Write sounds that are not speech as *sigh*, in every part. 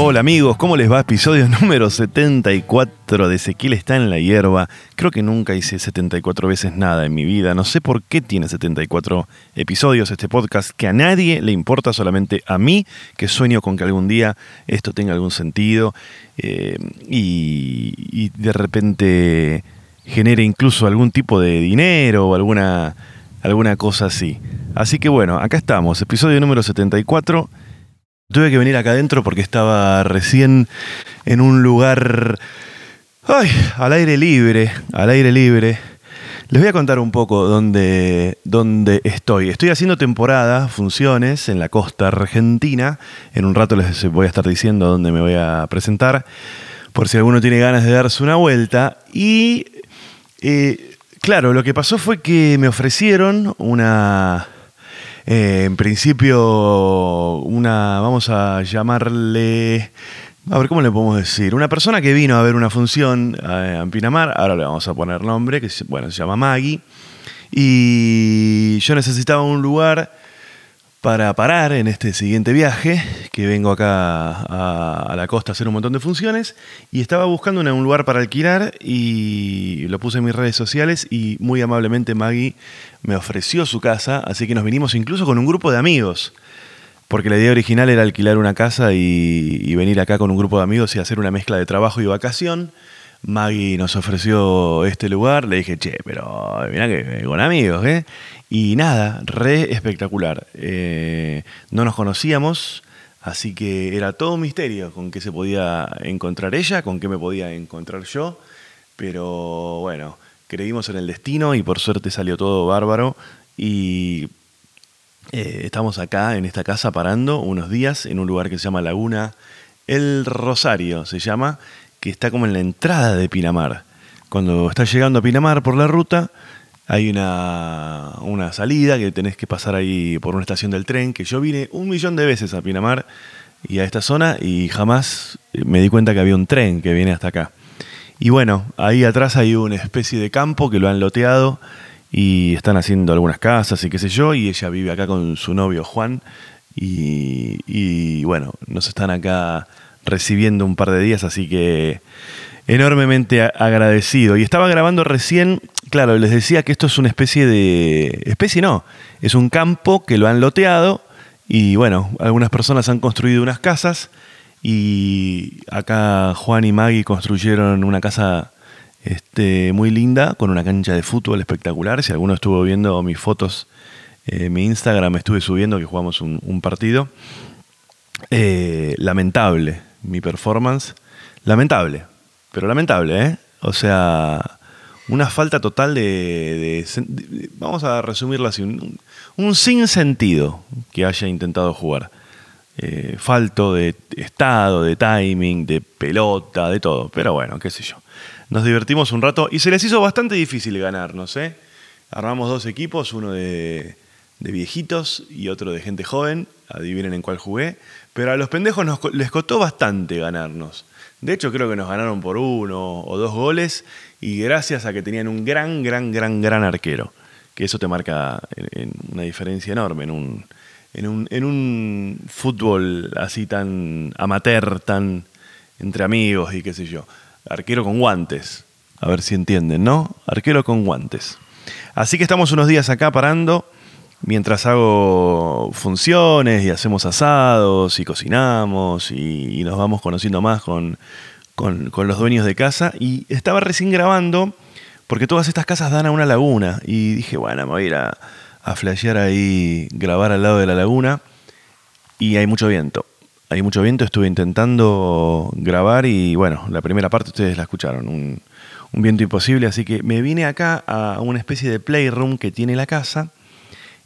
Hola amigos, ¿cómo les va? Episodio *laughs* número 74 de Ezequiel está en la hierba. Creo que nunca hice 74 veces nada en mi vida. No sé por qué tiene 74 episodios este podcast que a nadie le importa, solamente a mí, que sueño con que algún día esto tenga algún sentido eh, y, y de repente genere incluso algún tipo de dinero o alguna, alguna cosa así. Así que bueno, acá estamos, episodio número 74. Tuve que venir acá adentro porque estaba recién en un lugar ay, al aire libre, al aire libre. Les voy a contar un poco dónde, dónde estoy. Estoy haciendo temporada, funciones en la costa argentina. En un rato les voy a estar diciendo dónde me voy a presentar, por si alguno tiene ganas de darse una vuelta. Y eh, claro, lo que pasó fue que me ofrecieron una eh, en principio, una, vamos a llamarle, a ver cómo le podemos decir, una persona que vino a ver una función eh, en Pinamar, ahora le vamos a poner nombre, que bueno, se llama Maggie, y yo necesitaba un lugar para parar en este siguiente viaje, que vengo acá a, la costa a hacer un montón de funciones, y estaba buscando un lugar para alquilar y lo puse en mis redes sociales y muy amablemente Maggie me ofreció su casa, así que nos vinimos incluso con un grupo de amigos, porque la idea original era alquilar una casa y, venir acá con un grupo de amigos y hacer una mezcla de trabajo y vacación. Maggie nos ofreció este lugar, le dije, che, pero mira que con amigos, ¿eh? Y nada, re espectacular. Eh, no nos conocíamos, así que era todo un misterio con qué se podía encontrar ella, con qué me podía encontrar yo, pero bueno, creímos en el destino y por suerte salió todo bárbaro y eh, estamos acá en esta casa parando unos días en un lugar que se llama Laguna El Rosario, se llama, que está como en la entrada de Pinamar. Cuando estás llegando a Pinamar por la ruta, hay una, una, salida que tenés que pasar ahí por una estación del tren, que yo vine un millón de veces a Pinamar y a esta zona y jamás me di cuenta que había un tren que viene hasta acá. Y bueno, ahí atrás hay una especie de campo que lo han loteado y están haciendo algunas casas y qué sé yo, y ella vive acá con su novio Juan y, y bueno, nos están acá recibiendo un par de días, así que enormemente agradecido. Y estaba grabando recién, claro, les decía que esto es una especie de... especie no, es un campo que lo han loteado y bueno, algunas personas han construido unas casas y acá Juan y Maggie construyeron una casa este, muy linda con una cancha de fútbol espectacular. Si alguno estuvo viendo mis fotos, eh, mi Instagram estuve subiendo que jugamos un, partido. Eh, lamentable, mi performance. Lamentable, pero lamentable, ¿eh? O sea, una falta total de, vamos a resumirlo así, un, un sinsentido que haya intentado jugar. Eh, falto de estado, de timing, de pelota, de todo. Pero bueno, qué sé yo. Nos divertimos un rato y se les hizo bastante difícil ganar, no sé. Armamos dos equipos, uno de, de viejitos y otro de gente joven. Adivinen en cuál jugué. Pero a los pendejos nos, les costó bastante ganarnos. De hecho, creo que nos ganaron por uno o dos goles y gracias a que tenían un gran, gran, gran, gran arquero. Que eso te marca una diferencia enorme en un, en un, en un fútbol así tan amateur, tan entre amigos y qué sé yo. Arquero con guantes. A ver si entienden, ¿no? Arquero con guantes. Así que estamos unos días acá parando mientras hago funciones y hacemos asados y cocinamos y, nos vamos conociendo más con, con, los dueños de casa. Y estaba recién grabando porque todas estas casas dan a una laguna. Y dije, bueno, me voy a ir a, a flashear ahí, grabar al lado de la laguna. Y hay mucho viento. Hay mucho viento, estuve intentando grabar y bueno, la primera parte ustedes la escucharon, un viento imposible, así que me vine acá a una especie de playroom que tiene la casa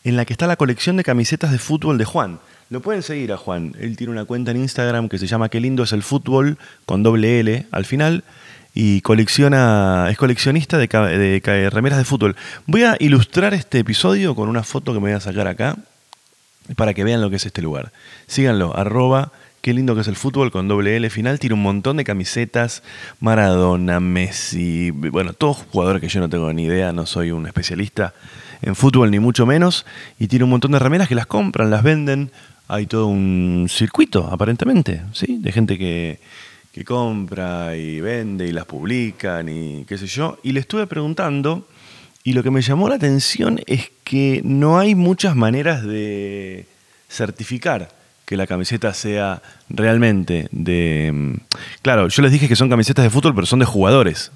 en la que está la colección de camisetas de fútbol de Juan. Lo pueden seguir a Juan. Él tiene una cuenta en Instagram que se llama Qué lindo es el fútbol con doble L al final y colecciona es coleccionista de, de, remeras de fútbol. Voy a ilustrar este episodio con una foto que me voy a sacar acá para que vean lo que es este lugar. Síganlo, arroba Qué lindo que es el fútbol con doble L final. Tiene un montón de camisetas. Maradona, Messi, bueno, todos jugadores que yo no tengo ni idea, no soy un especialista en fútbol ni mucho menos, y tiene un montón de remeras que las compran, las venden hay todo un circuito, aparentemente, ¿sí? De gente que, que compra y vende y las publican y qué sé yo. Y le estuve preguntando y lo que me llamó la atención es que no hay muchas maneras de certificar que la camiseta sea realmente de... Mm, claro, yo les dije que son camisetas de fútbol, pero son de jugadores.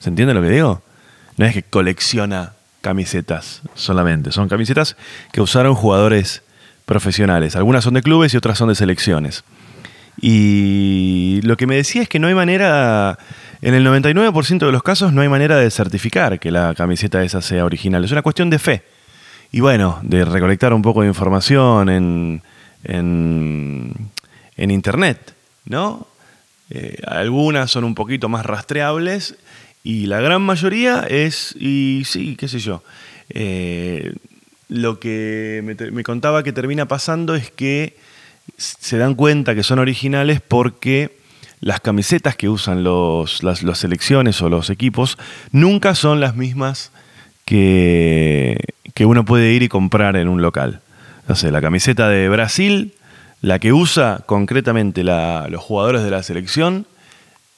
¿Se entiende lo que digo? No es que colecciona camisetas solamente, son camisetas que usaron jugadores profesionales. Algunas son de clubes y otras son de selecciones. Y lo que me decía es que no hay manera, en el 99% de los casos no hay manera de certificar que la camiseta esa sea original. Es una cuestión de fe. Y bueno, de recolectar un poco de información en, en, Internet, ¿no? Eh, algunas son un poquito más rastreables y la gran mayoría es, y sí, qué sé yo, eh, lo que me, contaba que termina pasando es que se dan cuenta que son originales porque las camisetas que usan los, las, selecciones o los equipos nunca son las mismas que, que uno puede ir y comprar en un local. No sé, la camiseta de Brasil, la que usa concretamente los jugadores de la selección,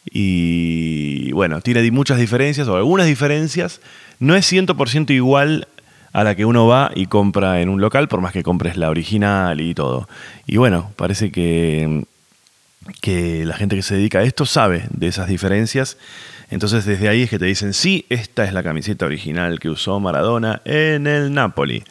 y bueno, tiene muchas diferencias o algunas diferencias, no es 100% igual a la que uno va y compra en un local, por más que compres la original y todo. Y bueno, parece que, que la gente que se dedica a esto sabe de esas diferencias. Entonces desde ahí es que te dicen, sí, esta es la camiseta original que usó Maradona en el Napoli.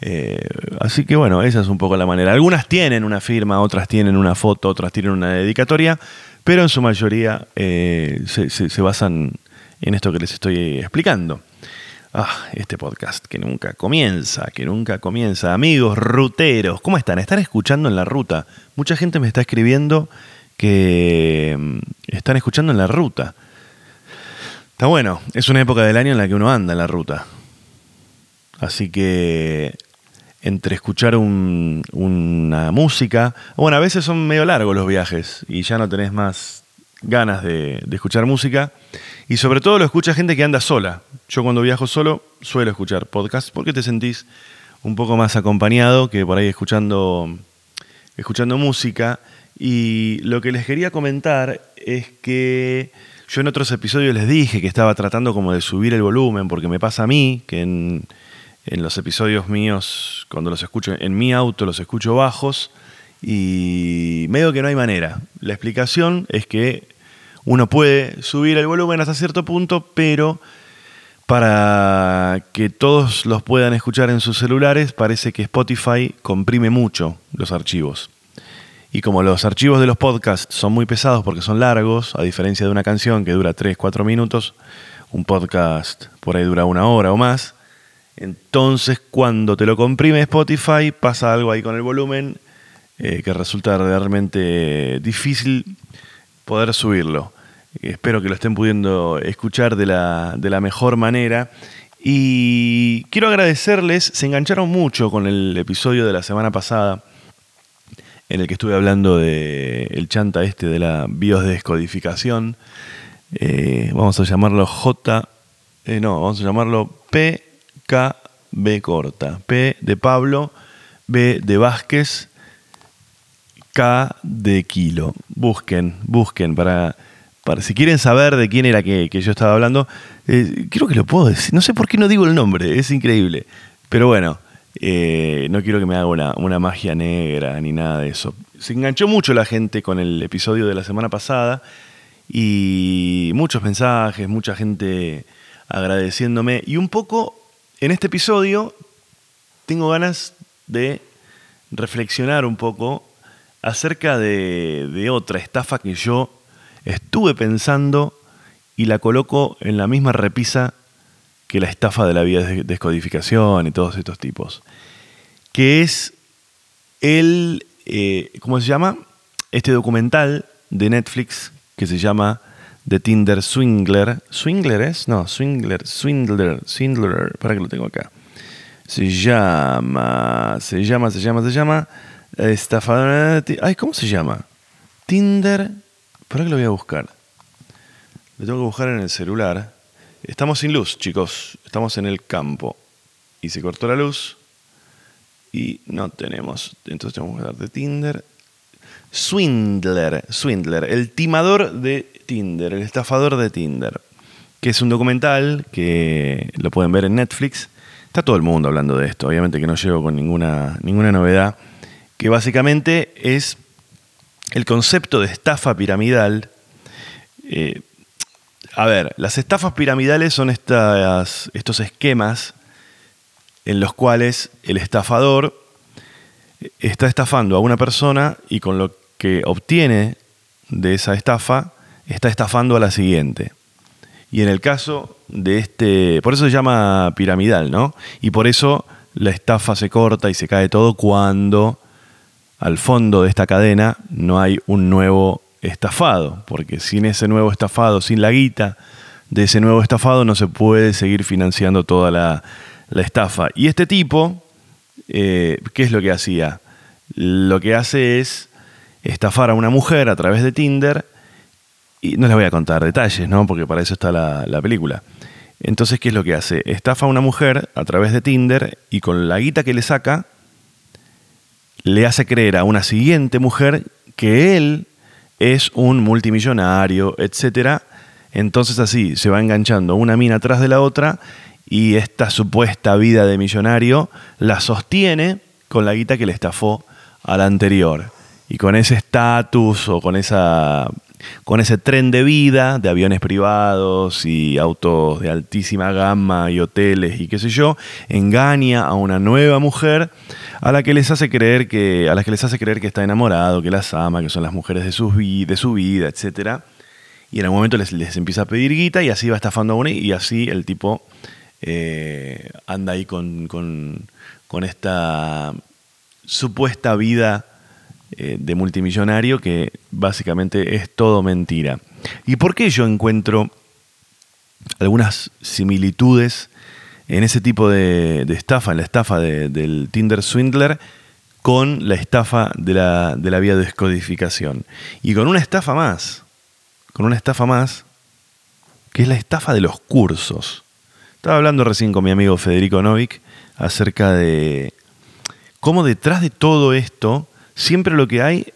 Eh, así que bueno, esa es un poco la manera. Algunas tienen una firma, otras tienen una foto, otras tienen una dedicatoria, pero en su mayoría eh, se, se basan en esto que les estoy explicando. Ah, este podcast que nunca comienza, que nunca comienza. Amigos ruteros, ¿cómo están? ¿Están escuchando en la ruta? Mucha gente me está escribiendo que mm, están escuchando en la ruta. Está bueno, es una época del año en la que uno anda en la ruta. Así que entre escuchar una música, bueno, a veces son medio largos los viajes y ya no tenés más ganas de, de escuchar música. Y sobre todo lo escucha gente que anda sola. Yo cuando viajo solo suelo escuchar podcasts porque te sentís un poco más acompañado que por ahí escuchando, escuchando música. Y lo que les quería comentar es que yo en otros episodios les dije que estaba tratando como de subir el volumen porque me pasa a mí que en, en los episodios míos, cuando los escucho en mi auto, los escucho bajos y medio que no hay manera. La explicación es que uno puede subir el volumen hasta cierto punto, pero para que todos los puedan escuchar en sus celulares, parece que Spotify comprime mucho los archivos. Y como los archivos de los podcasts son muy pesados porque son largos, a diferencia de una canción que dura 3, 4 minutos, un podcast por ahí dura una hora o más, entonces cuando te lo comprime Spotify pasa algo ahí con el volumen eh, que resulta realmente difícil poder subirlo. Espero que lo estén pudiendo escuchar de la, de la mejor manera. Y quiero agradecerles, se engancharon mucho con el episodio de la semana pasada en el que estuve hablando de el chanta este de la biodescodificación. Eh, vamos a llamarlo J, eh, no, vamos a llamarlo PKB corta. P de Pablo, B de Vázquez, K de kilo. Busquen, busquen para, para si quieren saber de quién era que, yo estaba hablando. Eh, creo que lo puedo decir. No sé por qué no digo el nombre, es increíble. Pero bueno, eh, no quiero que me haga una, una, magia negra ni nada de eso. Se enganchó mucho la gente con el episodio de la semana pasada y muchos mensajes, mucha gente agradeciéndome. Y un poco en este episodio tengo ganas de reflexionar un poco acerca de, otra estafa que yo estuve pensando y la coloco en la misma repisa que la estafa de la vía de descodificación y todos estos tipos. Que es el, eh, ¿cómo se llama? Este documental de Netflix que se llama The Tinder Swindler. ¿Swindler es? No, Swindler, Swindler, Swindler. Para que lo tengo acá. Se llama, se llama, se llama, se llama Estafadora. Ay, ¿cómo se llama? Tinder. ¿Para qué lo voy a buscar? Lo tengo que buscar en el celular. Estamos sin luz, chicos. Estamos en el campo. Y se cortó la luz. y no tenemos. Entonces tenemos que dar de Tinder. Swindler, Swindler, el timador de Tinder, el estafador de Tinder, que es un documental que lo pueden ver en Netflix. Está todo el mundo hablando de esto, obviamente que no llego con ninguna, ninguna novedad, que básicamente es el concepto de estafa piramidal. Eh, a ver, las estafas piramidales son estos esquemas en los cuales el estafador está estafando a una persona y con lo que obtiene de esa estafa está estafando a la siguiente. Y en el caso de este, por eso se llama piramidal, ¿no? Y por eso la estafa se corta y se cae todo cuando al fondo de esta cadena no hay un nuevo estafado, porque sin ese nuevo estafado, sin la guita de ese nuevo estafado, no se puede seguir financiando toda la, la estafa. Y este tipo, eh, ¿qué es lo que hacía? Lo que hace es estafar a una mujer a través de Tinder, y no les voy a contar detalles, ¿no? Porque para eso está la, la película. Entonces, ¿qué es lo que hace? Estafa a una mujer a través de Tinder y con la guita que le saca, le hace creer a una siguiente mujer que él es un multimillonario, etc. Entonces así se va enganchando una mina atrás de la otra y esta supuesta vida de millonario la sostiene con la guita que le estafó a la anterior. Y con ese estatus o con, esa, con ese tren de vida de aviones privados y autos de altísima gama y hoteles y qué sé yo, engaña a una nueva mujer a la que les hace creer que, a las que les hace creer que está enamorado, que las ama, que son las mujeres de su, vida, etc. Y en algún momento les, empieza a pedir guita y así va estafando a una y así el tipo eh, anda ahí con, esta supuesta vida eh, de multimillonario que básicamente es todo mentira. ¿Y por qué yo encuentro algunas similitudes en ese tipo de, estafa, en la estafa del Tinder Swindler, con la estafa de la, de la vía de descodificación? Y con una estafa más, con una estafa más, que es la estafa de los cursos. Estaba hablando recién con mi amigo Federico Novik acerca de cómo detrás de todo esto siempre lo que hay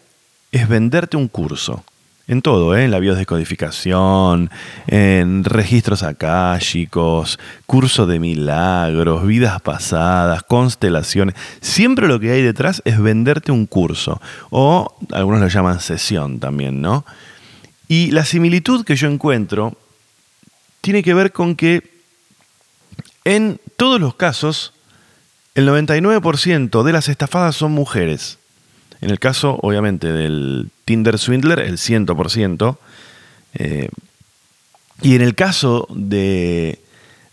es venderte un curso. En todo, ¿eh? en la biodescodificación, en registros akáshicos, curso de milagros, vidas pasadas, constelaciones. Siempre lo que hay detrás es venderte un curso. O algunos lo llaman sesión también, ¿no? Y la similitud que yo encuentro tiene que ver con que en todos los casos, el 99% de las estafadas son mujeres. En el caso, obviamente, del Tinder Swindler, el 100%. Eh, y en el caso de,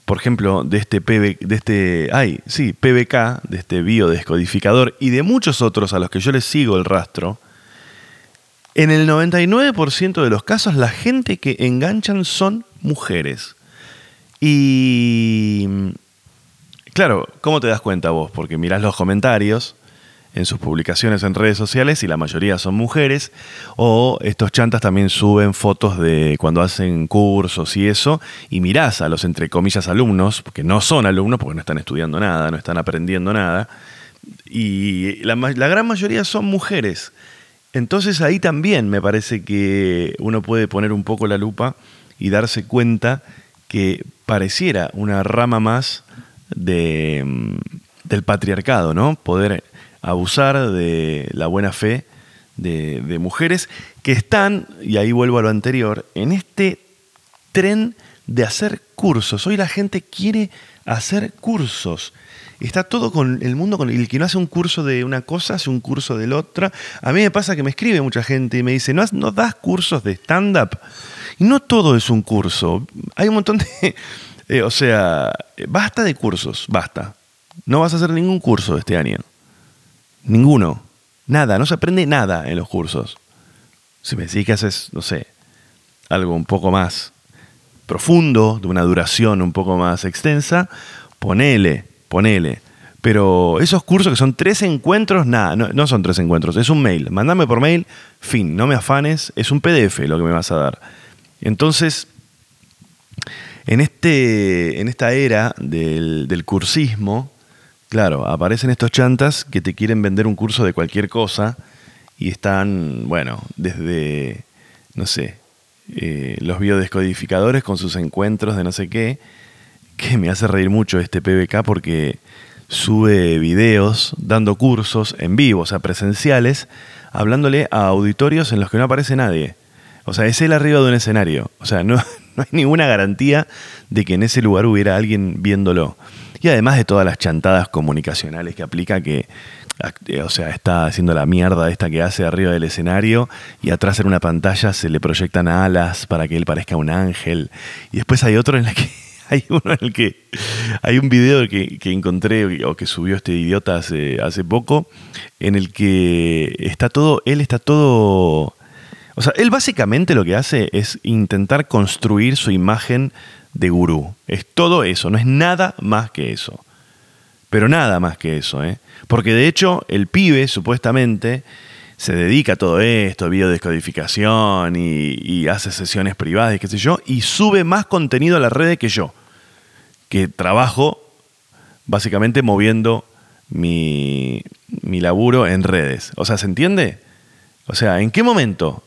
por ejemplo, de este, PB, de este ay, sí, PBK, de este biodescodificador y de muchos otros a los que yo les sigo el rastro, en el 99% de los casos la gente que enganchan son mujeres. Y claro, ¿cómo te das cuenta vos? Porque mirás los comentarios en sus publicaciones en redes sociales y la mayoría son mujeres, o estos chantas también suben fotos de cuando hacen cursos y eso, y mirás a los entre comillas alumnos, porque no son alumnos, porque no están estudiando nada, no están aprendiendo nada, y la, la gran mayoría son mujeres. Entonces ahí también me parece que uno puede poner un poco la lupa y darse cuenta que pareciera una rama más de, mm, del patriarcado, ¿no? Poder abusar de la buena fe de, mujeres que están, y ahí vuelvo a lo anterior, en este tren de hacer cursos. Hoy la gente quiere hacer cursos. Está todo con el mundo, con el que no hace un curso de una cosa, hace un curso de la otra. A mí me pasa que me escribe mucha gente y me dice, ¿no, no das cursos de stand-up? Y no todo es un curso. Hay un montón de... Eh, o sea, basta de cursos, basta. No vas a hacer ningún curso este año. Ninguno. Nada, no se aprende nada en los cursos. Si me decís que haces, no sé, algo un poco más profundo, de una duración un poco más extensa, ponele, ponele. Pero esos cursos que son tres encuentros, nada, no, no, son tres encuentros, es un mail. Mándame por mail, fin, no me afanes, es un PDF lo que me vas a dar. Entonces, en, este, en esta era del, cursismo, Claro, aparecen estos chantas que te quieren vender un curso de cualquier cosa y están, bueno, desde, no sé, eh, los biodescodificadores con sus encuentros de no sé qué, que me hace reír mucho este PBK porque sube videos dando cursos en vivo, o sea, presenciales, hablándole a auditorios en los que no aparece nadie. O sea, es él arriba de un escenario. O sea, no, *laughs* no hay ninguna garantía de que en ese lugar hubiera alguien viéndolo. Y además de todas las chantadas comunicacionales que aplica, que, o sea, está haciendo la mierda esta que hace arriba del escenario y atrás en una pantalla se le proyectan alas para que él parezca un ángel. Y después hay otro en el que *laughs* hay uno en el que hay un video que, encontré o que subió este idiota hace, hace poco en el que está todo, él está todo, o sea, él básicamente lo que hace es intentar construir su imagen de gurú. Es todo eso, no es nada más que eso. Pero nada más que eso, ¿eh? Porque de hecho el pibe supuestamente se dedica a todo esto, videodescodificación y, y hace sesiones privadas y qué sé yo, y sube más contenido a las redes que yo, que trabajo básicamente moviendo mi, mi laburo en redes. O sea, ¿se entiende? O sea, ¿en qué momento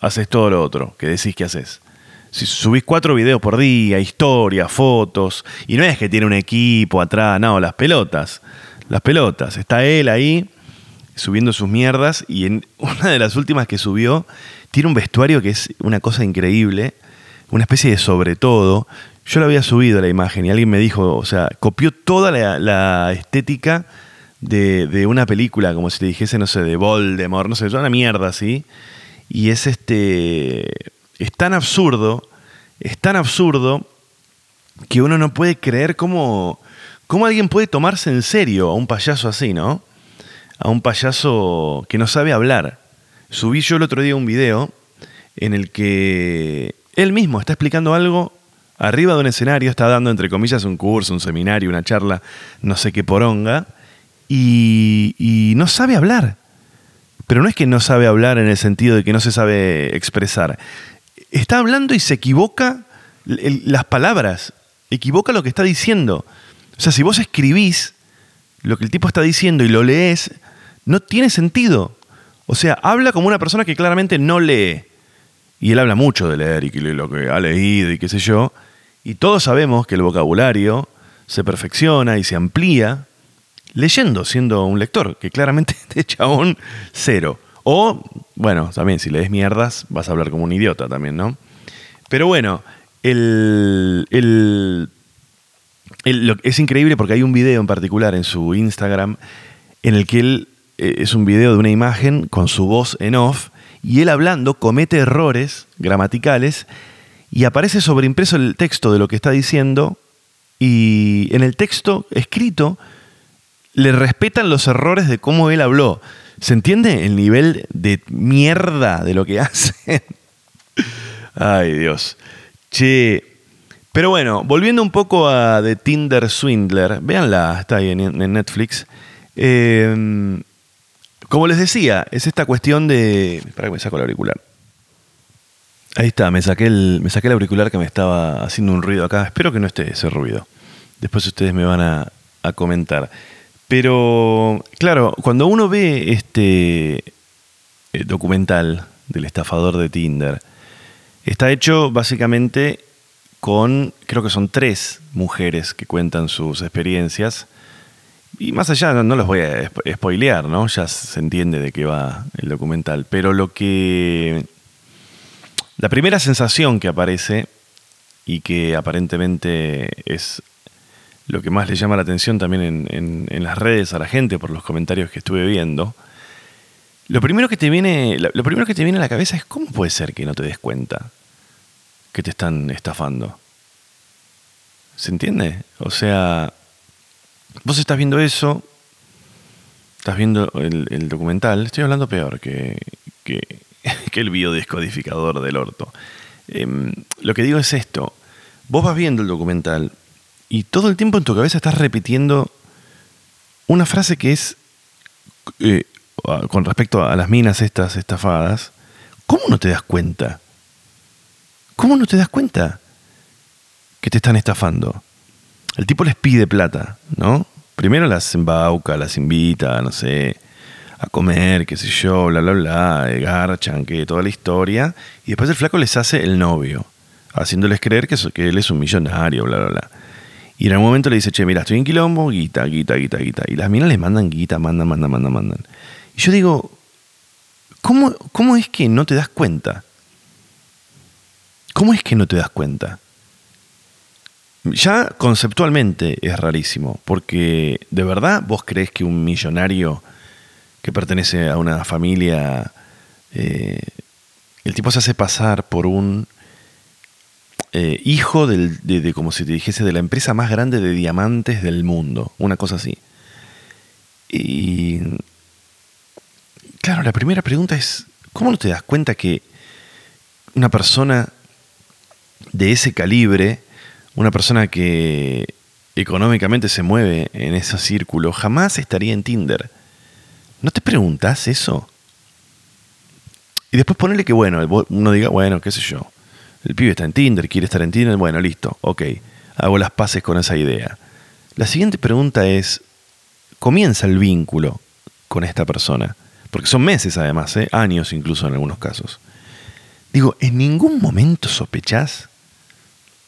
haces todo lo otro que decís que haces? Si subís cuatro videos por día, historias, fotos, y no es que tiene un equipo atrás, no, las pelotas, las pelotas. Está él ahí subiendo sus mierdas y en *laughs* una de las últimas que subió tiene un vestuario que es una cosa increíble, una especie de sobre todo. Yo lo había subido la imagen y alguien me dijo, o sea, copió toda la, estética de, una película, como si te dijese, no sé, de Voldemort, no sé, una mierda así. Y es este es tan absurdo, es tan absurdo que uno no puede creer cómo, cómo alguien puede tomarse en serio a un payaso así, ¿no? A un payaso que no sabe hablar. Subí yo el otro día un video en el que él mismo está explicando algo arriba de un escenario, está dando entre comillas un curso, un seminario, una charla, no sé qué poronga, y, y no sabe hablar. Pero no es que no sabe hablar en el sentido de que no se sabe expresar está hablando y se equivoca las palabras, equivoca lo que está diciendo. O sea, si vos escribís lo que el tipo está diciendo y lo lees, no tiene sentido. O sea, habla como una persona que claramente no lee. Y él habla mucho de leer y lo que ha leído y qué sé yo. Y todos sabemos que el vocabulario se perfecciona y se amplía leyendo, siendo un lector, que claramente *laughs* este chabón cero. O, bueno, también si lees mierdas vas a hablar como un idiota también, ¿no? Pero bueno, el, es increíble porque hay un video en particular en su Instagram en el que él eh, es un video de una imagen con su voz en off y él hablando comete errores gramaticales y aparece sobreimpreso el texto de lo que está diciendo y en el texto escrito le respetan los errores de cómo él habló. ¿Se entiende el nivel de mierda de lo que *laughs* hacen? Ay, Dios. Che. Pero bueno, volviendo un poco a The Tinder Swindler, véanla, está ahí en, Netflix. Em, como les decía, es esta cuestión de. Espera que me saco el auricular. Ahí está, me saqué, el, me saqué el auricular que me estaba haciendo un ruido acá. Espero que no esté ese ruido. Después ustedes me van a, a comentar. Pero, claro, cuando uno ve este eh, documental del estafador de Tinder, está hecho básicamente con, creo que son tres mujeres que cuentan sus experiencias. Y más allá, no, los voy a spoilear, ¿no? Ya se entiende de qué va el documental. Pero lo que. La primera sensación que aparece, y que aparentemente es lo que más le llama la atención también en, las redes a la gente por los comentarios que estuve viendo, lo primero que te viene, lo primero que te viene a la cabeza es cómo puede ser que no te des cuenta que te están estafando. ¿Se entiende? O sea, vos estás viendo eso, estás viendo el, documental, estoy hablando peor que, *laughs* que, el biodescodificador del orto. Em, lo que digo es esto, vos vas viendo el documental y todo el tiempo en tu cabeza estás repitiendo una frase que es, eh, con respecto a las minas estas estafadas, ¿cómo no te das cuenta? ¿Cómo no te das cuenta que te están estafando? El tipo les pide plata, ¿no? Primero las embauca, las invita, no sé, a comer, qué sé yo, bla, bla, bla, garchan, que toda la historia. Y después el flaco les hace el novio, haciéndoles creer que, que él es un millonario, bla, bla, bla. Y en algún momento le dice, che, mira, estoy en quilombo, guita, guita, guita, guita. Y las minas les mandan guita, mandan, mandan, mandan, mandan. Y yo digo, ¿cómo, ¿cómo es que no te das cuenta? ¿Cómo es que no te das cuenta? Ya conceptualmente es rarísimo, porque de verdad vos crees que un millonario que pertenece a una familia, eh, el tipo se hace pasar por un eh, hijo de, como si te dijese, de la empresa más grande de diamantes del mundo, una cosa así. Y claro, la primera pregunta es, ¿cómo no te das cuenta que una persona de ese calibre, una persona que económicamente se mueve en ese círculo, jamás estaría en Tinder? ¿No te preguntas eso? Y después ponerle que, bueno, uno diga, bueno, qué sé yo, el pibe está en Tinder, quiere estar en Tinder, bueno, listo, ok, hago las paces con esa idea. La siguiente pregunta es, ¿comienza el vínculo con esta persona? Porque son meses además, ¿eh? años incluso en algunos casos. Digo, ¿en ningún momento sospechás?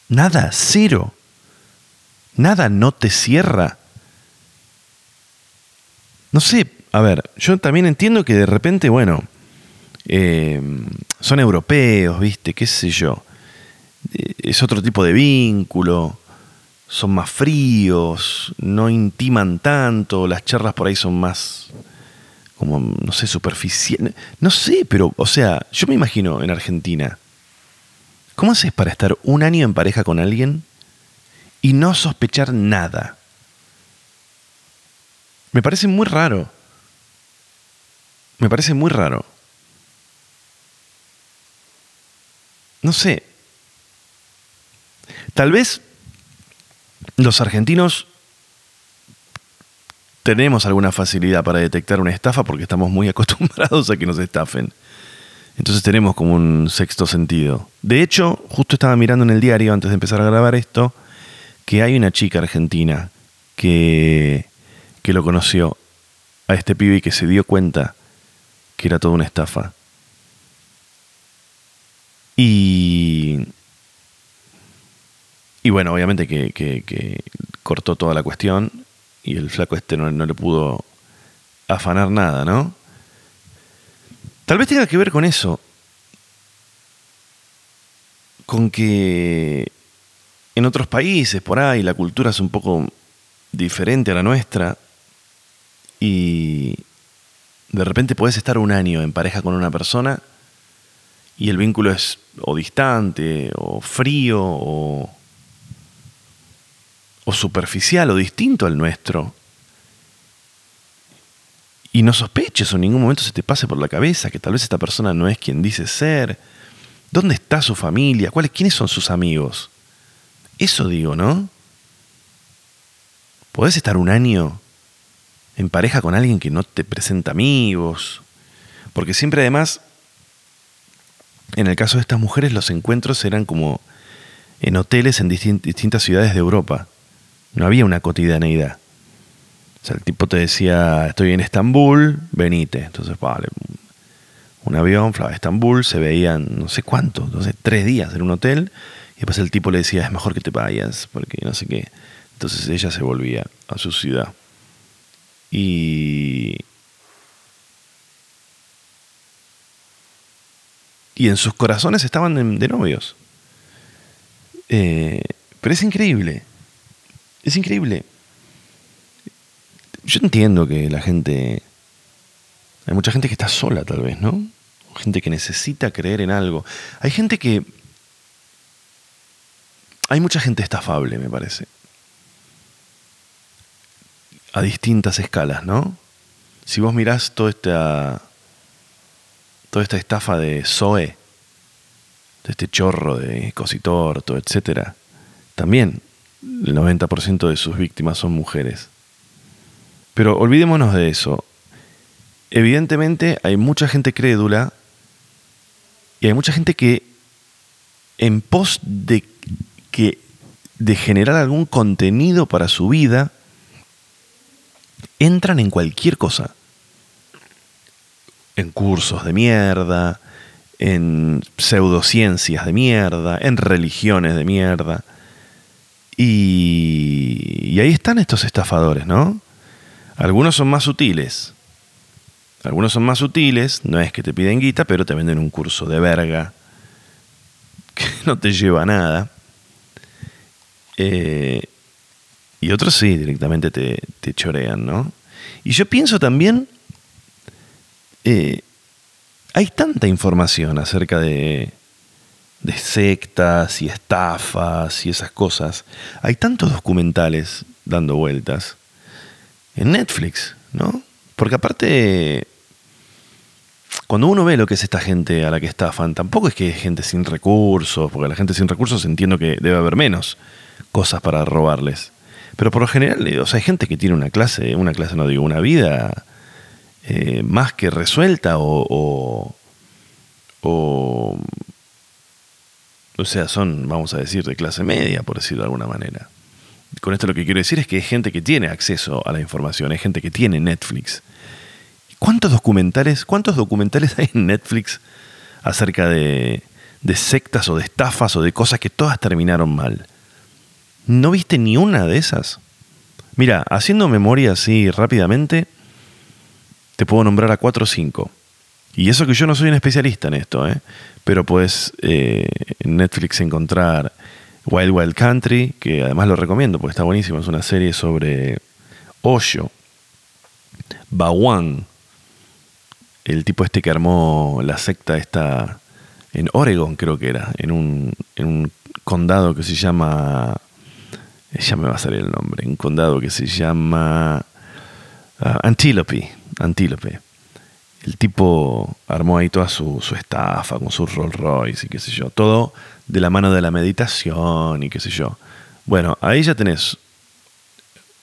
Nada, cero. Nada no te cierra. No sé, a ver, yo también entiendo que de repente, bueno, eh, son europeos, ¿viste? ¿Qué sé yo? Eh, es otro tipo de vínculo, son más fríos, no intiman tanto, las charlas por ahí son más, como, no sé, superficiales. No sé, pero, o sea, yo me imagino en Argentina, ¿cómo haces para estar un año en pareja con alguien y no sospechar nada? Me parece muy raro. Me parece muy raro. No sé. Tal vez los argentinos tenemos alguna facilidad para detectar una estafa porque estamos muy *laughs* acostumbrados a que nos estafen. Entonces tenemos como un sexto sentido. De hecho, justo estaba mirando en el diario antes de empezar a grabar esto, que hay una chica argentina que, que lo conoció a este pibe y que se dio cuenta que era toda una estafa. Y. Y bueno, obviamente que, cortó toda la cuestión y el flaco este no, no le pudo afanar nada, ¿no? Tal vez tenga que ver con eso. Con que en otros países por ahí la cultura es un poco diferente a la nuestra y, de repente puedes estar un año en pareja con una persona y el vínculo es o distante, o frío, o, superficial, o distinto al nuestro. Y no sospeches o en ningún momento se te pase por la cabeza que tal vez esta persona no es quien dice ser. ¿Dónde está su familia? ¿Cuáles, ¿Quiénes son sus amigos? Eso digo, ¿no? Podés estar un año en pareja con alguien que no te presenta amigos. Porque siempre además, en el caso de estas mujeres, los encuentros eran como en hoteles en distintas ciudades de Europa. No había una cotidianeidad. O sea, el tipo te decía, estoy en Estambul, venite. Entonces, vale, un avión, a Estambul, se veían no sé cuánto, entonces tres días en un hotel, y después el tipo le decía, es mejor que te vayas, porque no sé qué. Entonces ella se volvía a su ciudad. Y, y en sus corazones estaban de, novios. Eh, pero es increíble. Es increíble. Yo entiendo que la gente... Hay mucha gente que está sola tal vez, ¿no? Gente que necesita creer en algo. Hay gente que... Hay mucha gente estafable, me parece a distintas escalas, ¿no? Si vos mirás toda esta, toda esta estafa de Zoe, de este chorro de todo etcétera, también el 90% de sus víctimas son mujeres. Pero olvidémonos de eso. Evidentemente hay mucha gente crédula y hay mucha gente que en pos de que de generar algún contenido para su vida entran en cualquier cosa. En cursos de mierda, en pseudociencias de mierda, en religiones de mierda. Y, y ahí están estos estafadores, ¿no? Algunos son más sutiles. Algunos son más sutiles, no es que te piden guita, pero te venden un curso de verga que *laughs* no te lleva a nada. Eh, y otros sí, directamente te, te, chorean, ¿no? Y yo pienso también, eh, hay tanta información acerca de, de sectas y estafas y esas cosas. Hay tantos documentales dando vueltas en Netflix, ¿no? Porque aparte, cuando uno ve lo que es esta gente a la que estafan, tampoco es que es gente sin recursos, porque la gente sin recursos entiendo que debe haber menos cosas para robarles. Pero por lo general, o sea, hay gente que tiene una clase, una clase no digo, una vida eh, más que resuelta o, o, o, o sea, son, vamos a decir, de clase media, por decirlo de alguna manera. Con esto lo que quiero decir es que hay gente que tiene acceso a la información, hay gente que tiene Netflix. ¿Cuántos documentales, cuántos documentales *laughs* hay en Netflix acerca de, de sectas o de estafas o de cosas que todas terminaron mal? ¿No viste ni una de esas? Mira, haciendo memoria así rápidamente, te puedo nombrar a cuatro o cinco. Y eso que yo no soy un especialista en esto, ¿eh? pero puedes eh, en Netflix encontrar Wild Wild Country, que además lo recomiendo porque está buenísimo, es una serie sobre Osho, Bawan, el tipo este que armó la secta esta en Oregon creo que era, en un, en un condado que se llama, ya me va a salir el nombre, un condado que se llama uh, Antílope. El tipo armó ahí toda su, su estafa con sus Rolls Royce y qué sé yo, todo de la mano de la meditación y qué sé yo. Bueno, ahí ya tenés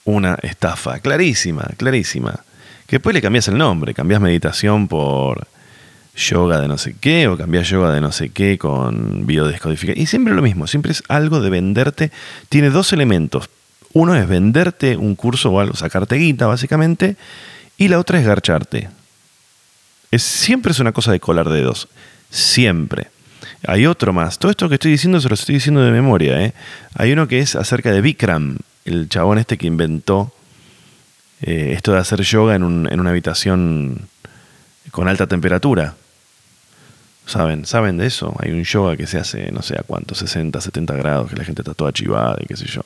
una estafa clarísima, clarísima. Que después le cambias el nombre, cambias meditación por yoga de no sé qué, o cambias yoga de no sé qué con biodescodificación. Y siempre lo mismo, siempre es algo de venderte. Tiene dos elementos. Uno es venderte un curso o algo, sacarte guita, básicamente, y la otra es garcharte. Es, siempre es una cosa de colar dedos. Siempre. Hay otro más. Todo esto que estoy diciendo se lo estoy diciendo de memoria. ¿eh? Hay uno que es acerca de Bikram, el chabón este que inventó eh, esto de hacer yoga en, un, en, una habitación con alta temperatura. ¿Saben? ¿Saben de eso? Hay un yoga que se hace, no sé a cuánto, 60, 70 grados, que la gente está toda chivada y qué sé yo.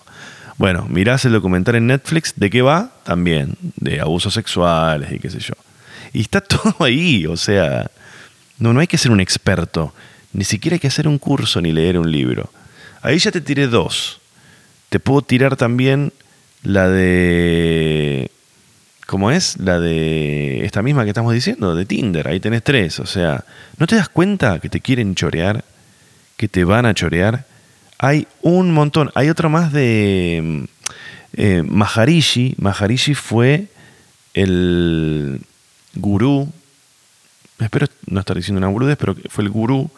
Bueno, mirás el documental en Netflix, ¿de qué va? También, de abusos sexuales y qué sé yo. Y está *laughs* todo ahí, o sea, no, no hay que ser un experto ni siquiera hay que hacer un curso ni leer un libro. Ahí ya te tiré dos. Te puedo tirar también la de... ¿Cómo es? La de esta misma que estamos diciendo, de Tinder. Ahí tenés tres. O sea, ¿no te das cuenta que te quieren chorear? Que te van a chorear. Hay un montón. Hay otro más de eh, Maharishi. Maharishi fue el gurú. Espero no estar diciendo una burudez, pero fue el gurú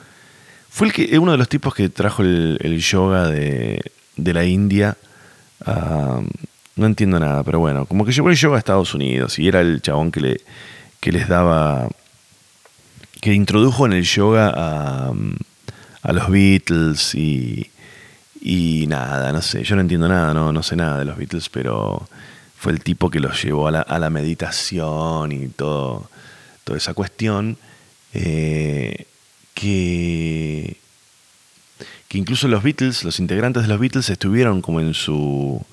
fue el que, uno de los tipos que trajo el, yoga de, la India. no entiendo nada, pero bueno, como que llevó el yoga a Estados Unidos y era el chabón que, le, que les daba, que introdujo en el yoga a, a los Beatles y, y nada, no sé, yo no entiendo nada, no, no sé nada de los Beatles, pero fue el tipo que los llevó a la, a la meditación y todo, toda esa cuestión. Eh, que, que incluso los Beatles, los integrantes de los Beatles estuvieron como en su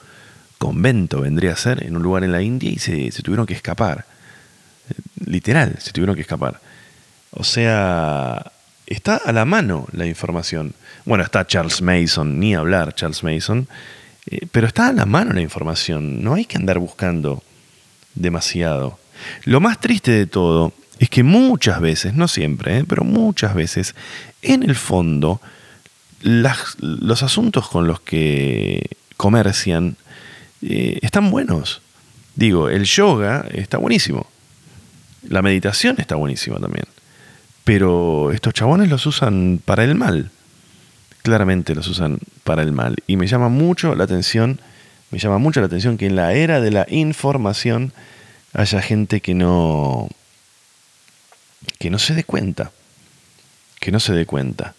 convento, vendría a ser, en un lugar en la India y se, tuvieron que escapar. Literal, se tuvieron que escapar. O sea, está a la mano la información. Bueno, está Charles Mason, ni hablar Charles Mason, eh, pero está a la mano la información. No hay que andar buscando demasiado. Lo más triste de todo es que muchas veces, no siempre, ¿eh? pero muchas veces, en el fondo, los asuntos con los que comercian eh, están buenos. Digo, el yoga está buenísimo. La meditación está buenísima también. Pero estos chabones los usan para el mal. Claramente los usan para el mal. Y me llama mucho la atención, me llama mucho la atención que en la era de la información haya gente que no, que no se dé cuenta, que no se dé cuenta.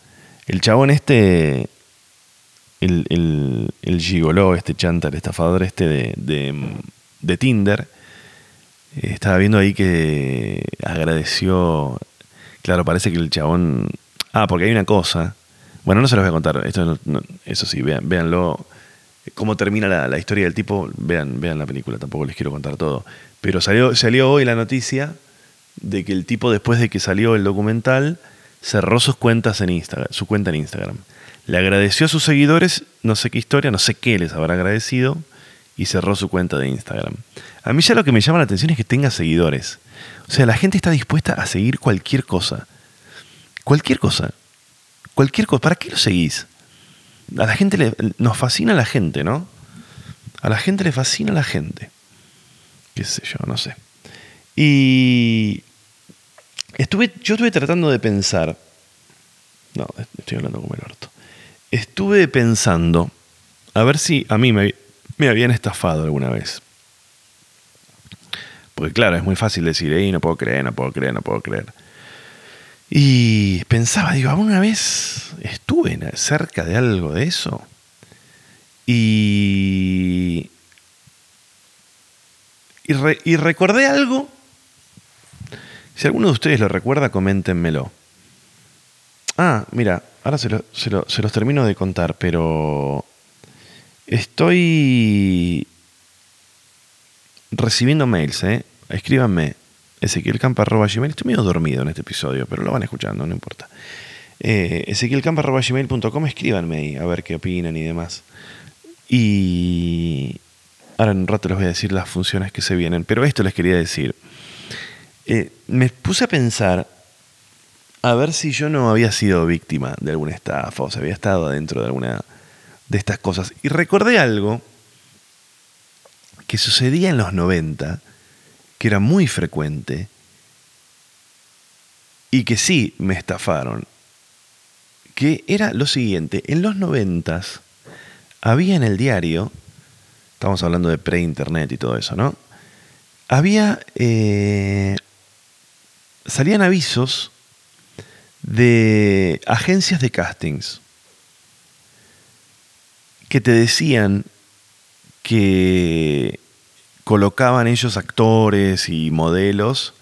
El chabón este, el, el, el gigoló, este chanta, el estafador este de, de, de Tinder, eh, estaba viendo ahí que agradeció, claro, parece que el chabón, ah, porque hay una cosa, bueno, no se los voy a contar, esto eso sí, vean, véanlo, cómo termina la, la, historia del tipo, vean, vean la película, tampoco les quiero contar todo, pero salió, salió hoy la noticia de que el tipo después de que salió el documental cerró sus cuentas en Instagram, su cuenta en Instagram. Le agradeció a sus seguidores, no sé qué historia, no sé qué les habrá agradecido, y cerró su cuenta de Instagram. A mí ya lo que me llama la atención es que tenga seguidores. O sea, la gente está dispuesta a seguir cualquier cosa. Cualquier cosa. Cualquier cosa. ¿Para qué lo seguís? A la gente le, nos fascina la gente, ¿no? A la gente le fascina la gente. Qué sé yo, no sé. Y estuve, yo estuve tratando de pensar. No, estoy hablando como el orto. Estuve pensando a ver si a mí me, me habían estafado alguna vez. Porque claro, es muy fácil decir, Ey, no puedo creer, no puedo creer, no puedo creer. Y pensaba, digo, ¿alguna vez estuve cerca de algo de eso? Y, y, recordé algo. Si alguno de ustedes lo recuerda, coméntenmelo. Ah, mira, ahora se, se los termino de contar, pero Estoy recibiendo mails, ¿eh? Escríbanme. Ezequielcampa.gmail. Estoy medio dormido en este episodio, pero lo van escuchando, no importa. Eh, Ezequielcampa.gmail.com. Escríbanme ahí a ver qué opinan y demás. Y ahora en un rato les voy a decir las funciones que se vienen. Pero esto les quería decir. Eh, me puse a pensar a ver si yo no había sido víctima de alguna estafa o si había estado dentro de alguna de estas cosas. Y recordé algo que sucedía en los 90, que era muy frecuente, y que sí me estafaron, que era lo siguiente, en los 90 había en el diario, estamos hablando de pre-internet y todo eso, ¿no? Había, eh, salían avisos de agencias de castings que te decían que colocaban ellos actores y modelos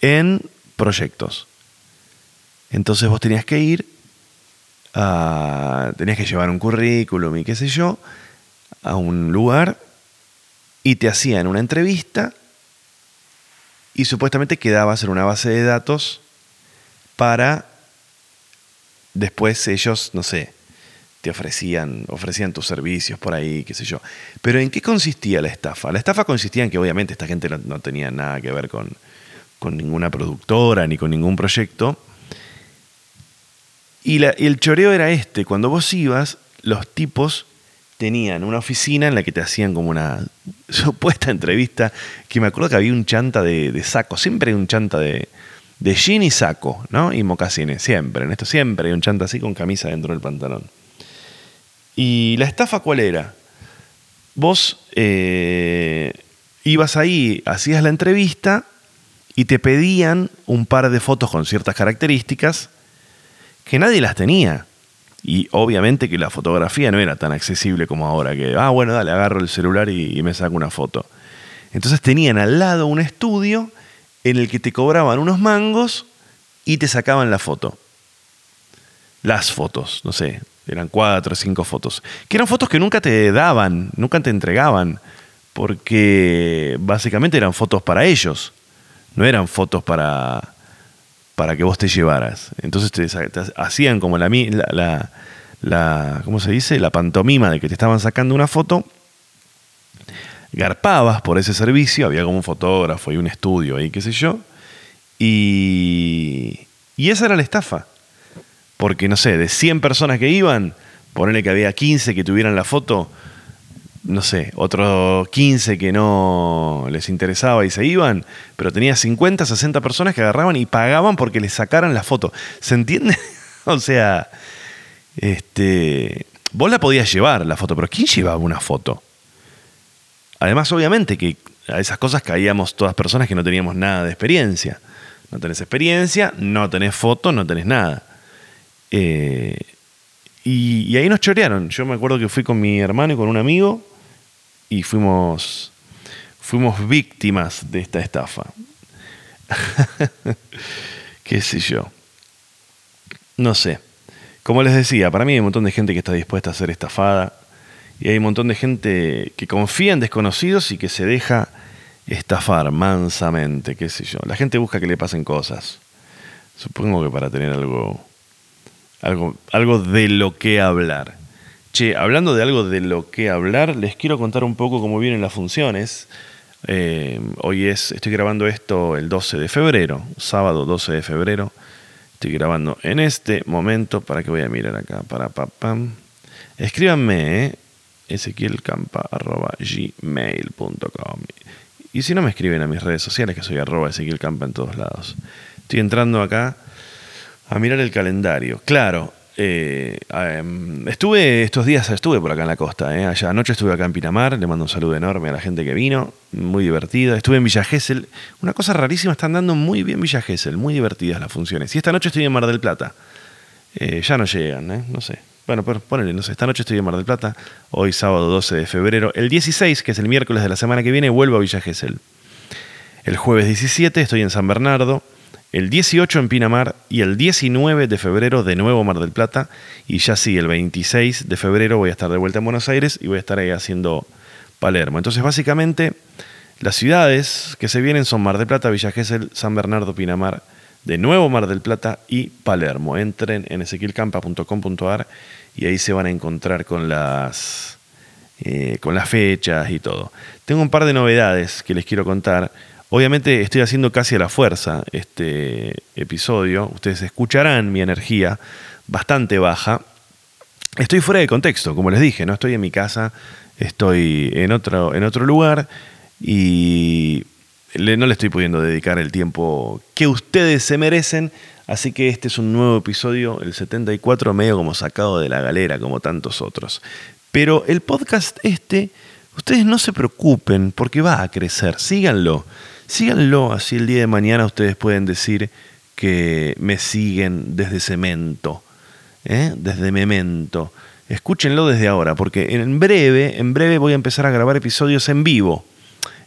en proyectos. Entonces vos tenías que ir, a, tenías que llevar un currículum y qué sé yo, a un lugar y te hacían una entrevista y supuestamente quedabas en una base de datos para después ellos, no sé, ofrecían, ofrecían tus servicios por ahí, qué sé yo. Pero ¿en qué consistía la estafa? La estafa consistía en que obviamente esta gente no, tenía nada que ver con, con, ninguna productora ni con ningún proyecto. Y, el choreo era este, cuando vos ibas, los tipos tenían una oficina en la que te hacían como una *laughs* supuesta entrevista, que me acuerdo que había un chanta de, de saco, siempre hay un chanta de, de jean y saco, ¿no? Y mocasines, siempre, en esto siempre hay un chanta así con camisa dentro del pantalón. ¿Y la estafa cuál era? Vos eh, ibas ahí, hacías la entrevista y te pedían un par de fotos con ciertas características que nadie las tenía. Y obviamente que la fotografía no era tan accesible como ahora, que, ah, bueno, dale, agarro el celular y, y me saco una foto. Entonces tenían al lado un estudio en el que te cobraban unos mangos y te sacaban la foto. Las fotos, no sé, eran cuatro o cinco fotos. Que eran fotos que nunca te daban, nunca te entregaban. Porque básicamente eran fotos para ellos. No eran fotos para, para que vos te llevaras. Entonces te, hacían como la, la, la, ¿cómo se dice? La pantomima de que te estaban sacando una foto. Garpabas por ese servicio, había como un fotógrafo y un estudio ahí, qué sé yo. Y, y esa era la estafa. Porque, no sé, de 100 personas que iban, ponerle que había 15 que tuvieran la foto, no sé, otros 15 que no les interesaba y se iban, pero tenía 50, 60 personas que agarraban y pagaban porque les sacaran la foto. ¿Se entiende? *laughs* o sea, este, vos la podías llevar la foto, pero ¿quién llevaba una foto? Además, obviamente que a esas cosas caíamos todas personas que no teníamos nada de experiencia. No tenés experiencia, no tenés foto, no tenés nada. Eh, y, ahí nos chorearon. Yo me acuerdo que fui con mi hermano y con un amigo y fuimos, fuimos víctimas de esta estafa. *laughs* ¿Qué sé yo? No sé. Como les decía, para mí hay un montón de gente que está dispuesta a ser estafada y hay un montón de gente que confía en desconocidos y que se deja estafar mansamente, qué sé yo. La gente busca que le pasen cosas. Supongo que para tener algo, algo, algo de lo que hablar. Che, hablando de algo de lo que hablar, les quiero contar un poco cómo vienen las funciones. Eh, hoy es, estoy grabando esto el 12 de febrero, sábado 12 de febrero. Estoy grabando en este momento. ¿Para que voy a mirar acá? Para papam. Escríbanme, eh, ezequielcampa.gmail.com Y si no me escriben a mis redes sociales, que soy arroba ezequielcampa en todos lados. Estoy entrando acá a mirar el calendario. Claro, eh, em, estuve estos días, estuve por acá en la costa. Eh. Anoche estuve acá en Pinamar. Le mando un saludo enorme a la gente que vino. Muy divertida. Estuve en Villa Gesell. Una cosa rarísima, están dando muy bien Villa Gesell. Muy divertidas las funciones. Y esta noche estoy en Mar del Plata. Eh, ya no llegan, no sé. Bueno, ponele, no sé. Esta noche estoy en Mar del Plata. Hoy, sábado 12 de febrero. El 16, que es el miércoles de la semana que viene, vuelvo a Villa Gesell. El jueves 17 estoy en San Bernardo el 18 en Pinamar y el 19 de febrero de nuevo Mar del Plata. Y ya sí, el 26 de febrero voy a estar de vuelta en Buenos Aires y voy a estar ahí haciendo Palermo. Entonces, básicamente, las ciudades que se vienen son Mar del Plata, Villa San Bernardo, Pinamar, de nuevo Mar del Plata y Palermo. Entren en ezequielcampa.com.ar y ahí se van a encontrar con las, eh, con las fechas y todo. Tengo un par de novedades que les quiero contar. Obviamente estoy haciendo casi a la fuerza este episodio. Ustedes escucharán mi energía bastante baja. Estoy fuera de contexto, como les dije, no estoy en mi casa, estoy en otro, en otro lugar y no le estoy pudiendo dedicar el tiempo que ustedes se merecen. Así que este es un nuevo episodio, el 74, medio como sacado de la galera, como tantos otros. Pero el podcast este, ustedes no se preocupen porque va a crecer, síganlo. Síganlo, así el día de mañana ustedes pueden decir que me siguen desde Cemento, ¿eh? desde Memento. Escúchenlo desde ahora, porque en breve, en breve voy a empezar a grabar episodios en vivo.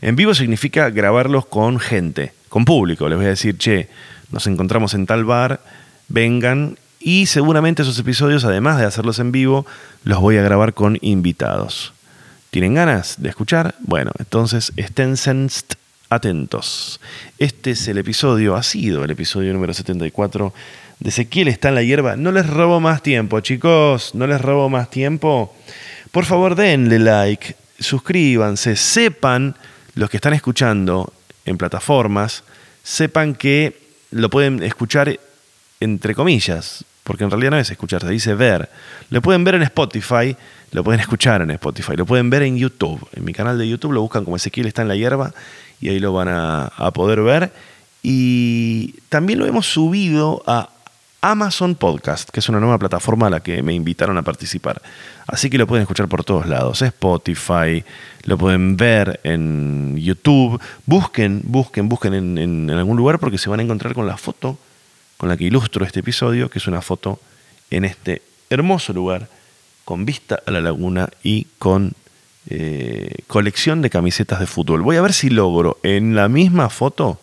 En vivo significa grabarlos con gente, con público. Les voy a decir, che, nos encontramos en tal bar, vengan y seguramente esos episodios, además de hacerlos en vivo, los voy a grabar con invitados. ¿Tienen ganas de escuchar? Bueno, entonces estén sensed atentos. Este es el episodio, ha sido el episodio número 74 de Ezequiel está en la hierba. No les robo más tiempo, chicos, no les robo más tiempo. Por favor, denle like, suscríbanse, sepan, los que están escuchando en plataformas, sepan que lo pueden escuchar entre comillas, porque en realidad no es escuchar, se dice ver. Lo pueden ver en Spotify, lo pueden escuchar en Spotify, lo pueden ver en YouTube. En mi canal de YouTube lo buscan como Ezequiel está en la hierba y ahí lo van a, poder ver. Y también lo hemos subido a Amazon Podcast, que es una nueva plataforma a la que me invitaron a participar. Así que lo pueden escuchar por todos lados. Spotify, lo pueden ver en YouTube. Busquen, busquen, busquen en, en, algún lugar porque se van a encontrar con la foto con la que ilustro este episodio, que es una foto en este hermoso lugar, con vista a la laguna y con eh, colección de camisetas de fútbol. Voy a ver si logro en la misma foto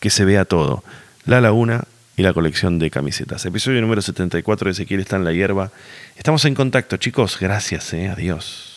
que se vea todo. La laguna y la colección de camisetas. Episodio número 74 de Ezequiel está en la hierba. Estamos en contacto, chicos. Gracias, eh. adiós.